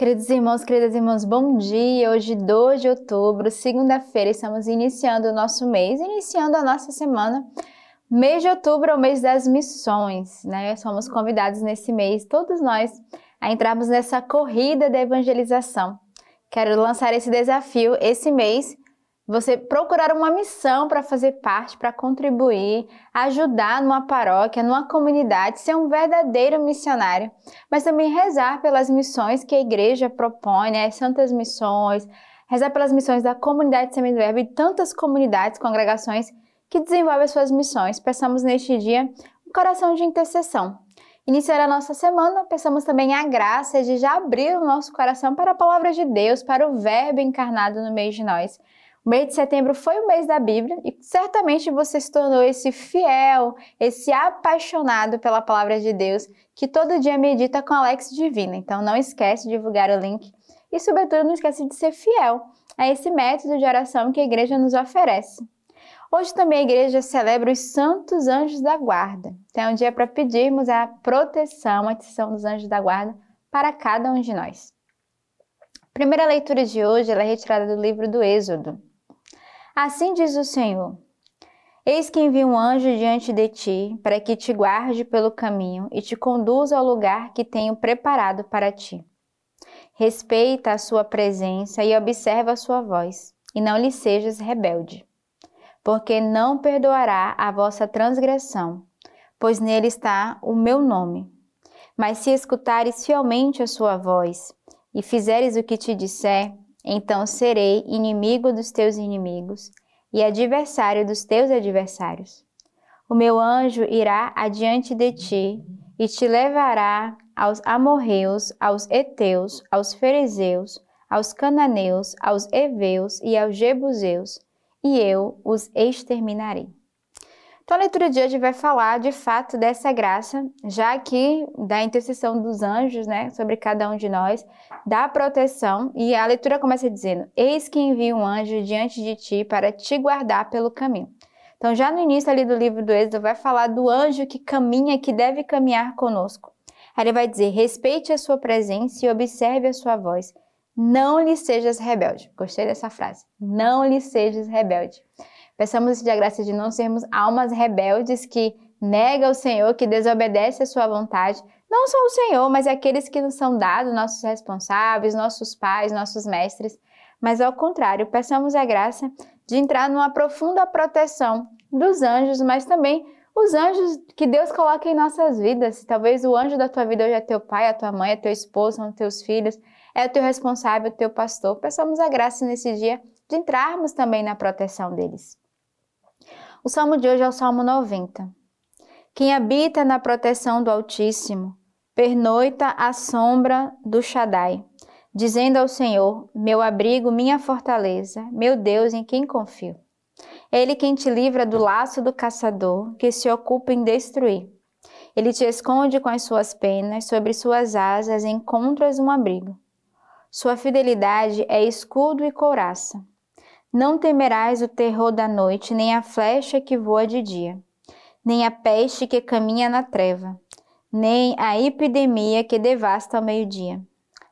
Queridos irmãos, queridas irmãs, bom dia! Hoje, 2 de outubro, segunda-feira, estamos iniciando o nosso mês, iniciando a nossa semana. Mês de outubro é o mês das missões, né? Somos convidados nesse mês, todos nós, a entrarmos nessa corrida da evangelização. Quero lançar esse desafio esse mês você procurar uma missão para fazer parte, para contribuir, ajudar numa paróquia, numa comunidade, ser um verdadeiro missionário, mas também rezar pelas missões que a igreja propõe, né? as santas missões, rezar pelas missões da comunidade Semente Verbo e tantas comunidades, congregações que desenvolvem as suas missões. Peçamos neste dia um coração de intercessão. Iniciar a nossa semana, peçamos também a graça de já abrir o nosso coração para a palavra de Deus, para o Verbo encarnado no meio de nós. O mês de setembro foi o mês da Bíblia e certamente você se tornou esse fiel, esse apaixonado pela palavra de Deus que todo dia medita com Alex Divina. Então não esquece de divulgar o link e, sobretudo, não esquece de ser fiel a esse método de oração que a igreja nos oferece. Hoje também a igreja celebra os santos anjos da guarda. Então é um dia para pedirmos a proteção, a atenção dos anjos da guarda para cada um de nós. A primeira leitura de hoje é retirada do livro do Êxodo. Assim diz o Senhor: Eis que envio um anjo diante de ti, para que te guarde pelo caminho e te conduza ao lugar que tenho preparado para ti. Respeita a sua presença e observa a sua voz, e não lhe sejas rebelde. Porque não perdoará a vossa transgressão, pois nele está o meu nome. Mas se escutares fielmente a sua voz e fizeres o que te disser, então serei inimigo dos teus inimigos e adversário dos teus adversários. O meu anjo irá adiante de ti e te levará aos amorreus, aos heteus, aos fariseus, aos cananeus, aos heveus e aos jebuseus, e eu os exterminarei. Então, a leitura de hoje vai falar de fato dessa graça, já que da intercessão dos anjos, né, sobre cada um de nós, da proteção, e a leitura começa dizendo: Eis que envio um anjo diante de ti para te guardar pelo caminho. Então, já no início ali do livro do Êxodo, vai falar do anjo que caminha, que deve caminhar conosco. Aí ele vai dizer: respeite a sua presença e observe a sua voz. Não lhe sejas rebelde. Gostei dessa frase. Não lhe sejas rebelde. Peçamos a graça de não sermos almas rebeldes que nega o Senhor, que desobedece a sua vontade. Não só o Senhor, mas aqueles que nos são dados, nossos responsáveis, nossos pais, nossos mestres. Mas ao contrário, peçamos a graça de entrar numa profunda proteção dos anjos, mas também os anjos que Deus coloca em nossas vidas. Talvez o anjo da tua vida hoje é teu pai, a tua mãe, é teu esposo, são teus filhos, é o teu responsável, o teu pastor. Peçamos a graça nesse dia de entrarmos também na proteção deles. O salmo de hoje é o Salmo 90. Quem habita na proteção do Altíssimo, pernoita à sombra do Shaddai, dizendo ao Senhor: Meu abrigo, minha fortaleza, meu Deus em quem confio. Ele quem te livra do laço do caçador, que se ocupa em destruir. Ele te esconde com as suas penas, sobre suas asas encontras um abrigo. Sua fidelidade é escudo e couraça. Não temerás o terror da noite, nem a flecha que voa de dia, nem a peste que caminha na treva, nem a epidemia que devasta ao meio-dia.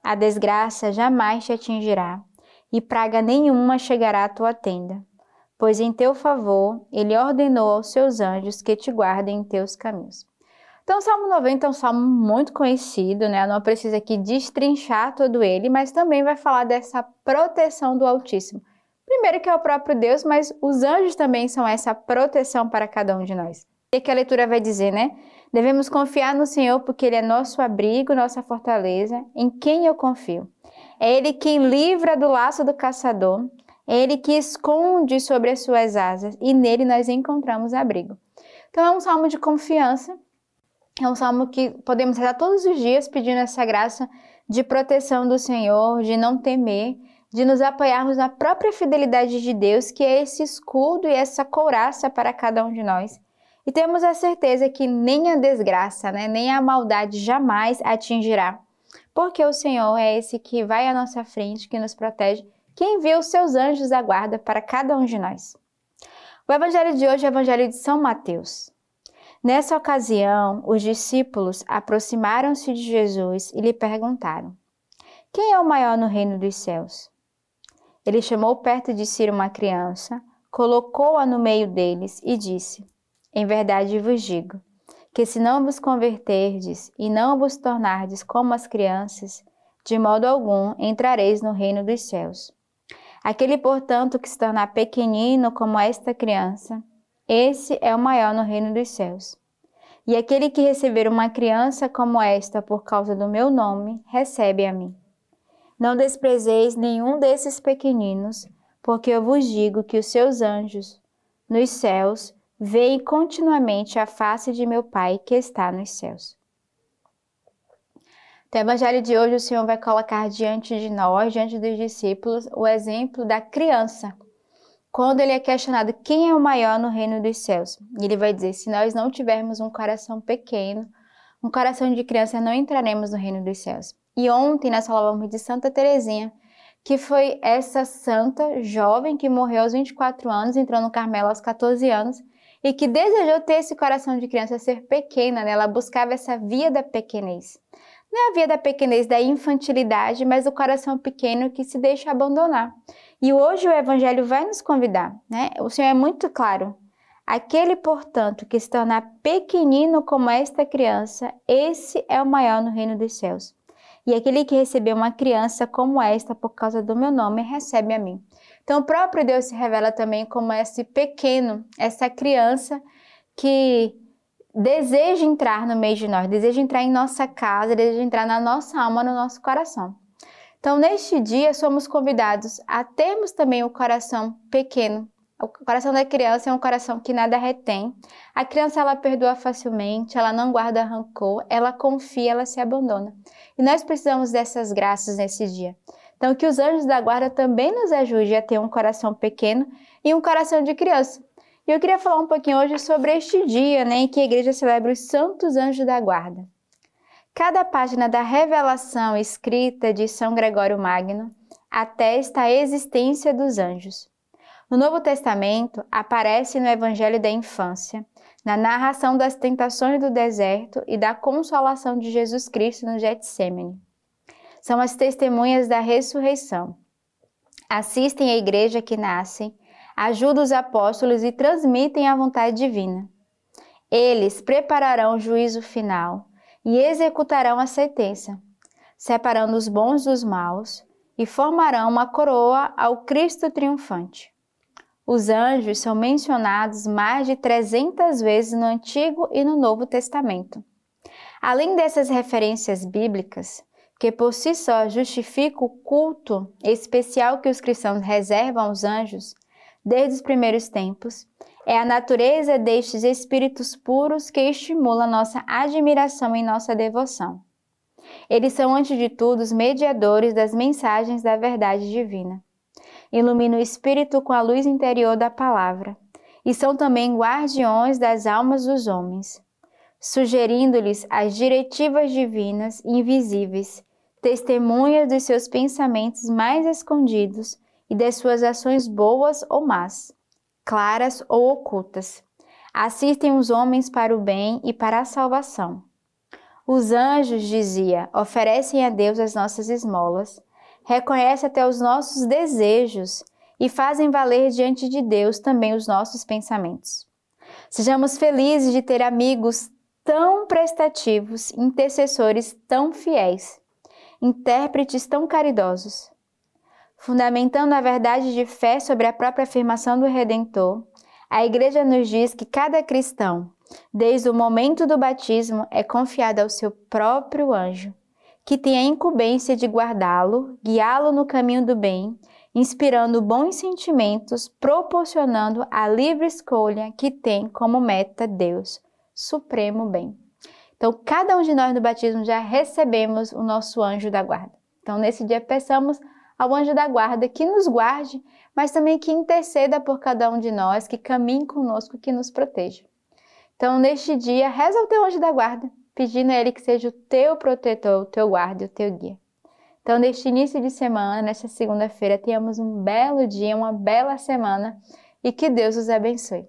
A desgraça jamais te atingirá, e praga nenhuma chegará à tua tenda, pois em teu favor ele ordenou aos seus anjos que te guardem em teus caminhos. Então, o Salmo 90 é um salmo muito conhecido, né? Não precisa aqui destrinchar todo ele, mas também vai falar dessa proteção do Altíssimo Primeiro que é o próprio Deus, mas os anjos também são essa proteção para cada um de nós. E que a leitura vai dizer, né? Devemos confiar no Senhor porque Ele é nosso abrigo, nossa fortaleza, em quem eu confio. É Ele quem livra do laço do caçador, é Ele que esconde sobre as suas asas e nele nós encontramos abrigo. Então é um salmo de confiança, é um salmo que podemos rezar todos os dias pedindo essa graça de proteção do Senhor, de não temer, de nos apoiarmos na própria fidelidade de Deus, que é esse escudo e essa couraça para cada um de nós. E temos a certeza que nem a desgraça, né, nem a maldade jamais atingirá, porque o Senhor é esse que vai à nossa frente, que nos protege, que envia os seus anjos da guarda para cada um de nós. O evangelho de hoje é o evangelho de São Mateus. Nessa ocasião, os discípulos aproximaram-se de Jesus e lhe perguntaram: Quem é o maior no reino dos céus? Ele chamou perto de si uma criança, colocou-a no meio deles e disse: Em verdade vos digo, que se não vos converterdes e não vos tornardes como as crianças, de modo algum entrareis no reino dos céus. Aquele, portanto, que se tornar pequenino como esta criança, esse é o maior no reino dos céus. E aquele que receber uma criança como esta por causa do meu nome, recebe a mim. Não desprezeis nenhum desses pequeninos, porque eu vos digo que os seus anjos nos céus veem continuamente a face de meu Pai que está nos céus. No Evangelho de hoje, o Senhor vai colocar diante de nós, diante dos discípulos, o exemplo da criança. Quando ele é questionado quem é o maior no reino dos céus, ele vai dizer: se nós não tivermos um coração pequeno, um coração de criança, não entraremos no reino dos céus. E ontem nós falávamos de Santa Teresinha, que foi essa santa jovem que morreu aos 24 anos, entrou no Carmelo aos 14 anos e que desejou ter esse coração de criança, ser pequena, né? ela buscava essa via da pequenez. Não é a via da pequenez, da infantilidade, mas o coração pequeno que se deixa abandonar. E hoje o Evangelho vai nos convidar, né? O Senhor é muito claro. Aquele, portanto, que se tornar pequenino como esta criança, esse é o maior no reino dos céus. E aquele que recebeu uma criança como esta por causa do meu nome, recebe a mim. Então, o próprio Deus se revela também como esse pequeno, essa criança que deseja entrar no meio de nós, deseja entrar em nossa casa, deseja entrar na nossa alma, no nosso coração. Então, neste dia, somos convidados a termos também o coração pequeno. O coração da criança é um coração que nada retém. A criança ela perdoa facilmente, ela não guarda rancor, ela confia, ela se abandona. E nós precisamos dessas graças nesse dia. Então, que os anjos da guarda também nos ajudem a ter um coração pequeno e um coração de criança. E eu queria falar um pouquinho hoje sobre este dia né, em que a igreja celebra os Santos Anjos da Guarda. Cada página da revelação escrita de São Gregório Magno atesta a existência dos anjos. No Novo Testamento, aparece no Evangelho da Infância, na narração das tentações do deserto e da consolação de Jesus Cristo no Getsemane. São as testemunhas da ressurreição. Assistem à igreja que nasce ajuda os apóstolos e transmitem a vontade divina. Eles prepararão o juízo final e executarão a sentença, separando os bons dos maus e formarão uma coroa ao Cristo triunfante. Os anjos são mencionados mais de 300 vezes no Antigo e no Novo Testamento. Além dessas referências bíblicas, que por si só justificam o culto especial que os cristãos reservam aos anjos, desde os primeiros tempos, é a natureza destes espíritos puros que estimula nossa admiração e nossa devoção. Eles são, antes de tudo, os mediadores das mensagens da verdade divina. Ilumina o espírito com a luz interior da palavra e são também guardiões das almas dos homens, sugerindo-lhes as diretivas divinas invisíveis, testemunhas dos seus pensamentos mais escondidos e das suas ações boas ou más, claras ou ocultas. Assistem os homens para o bem e para a salvação. Os anjos, dizia, oferecem a Deus as nossas esmolas, reconhecem até os nossos desejos e fazem valer diante de Deus também os nossos pensamentos. Sejamos felizes de ter amigos tão prestativos, intercessores tão fiéis, intérpretes tão caridosos fundamentando a verdade de fé sobre a própria afirmação do Redentor, a Igreja nos diz que cada cristão, desde o momento do batismo, é confiado ao seu próprio anjo, que tem a incumbência de guardá-lo, guiá-lo no caminho do bem, inspirando bons sentimentos, proporcionando a livre escolha que tem como meta Deus, supremo bem. Então, cada um de nós no batismo já recebemos o nosso anjo da guarda. Então, nesse dia, peçamos ao anjo da guarda que nos guarde, mas também que interceda por cada um de nós, que caminhe conosco, que nos proteja. Então, neste dia, reza ao teu anjo da guarda, pedindo a ele que seja o teu protetor, o teu guarda, o teu guia. Então, neste início de semana, nesta segunda-feira, tenhamos um belo dia, uma bela semana e que Deus os abençoe.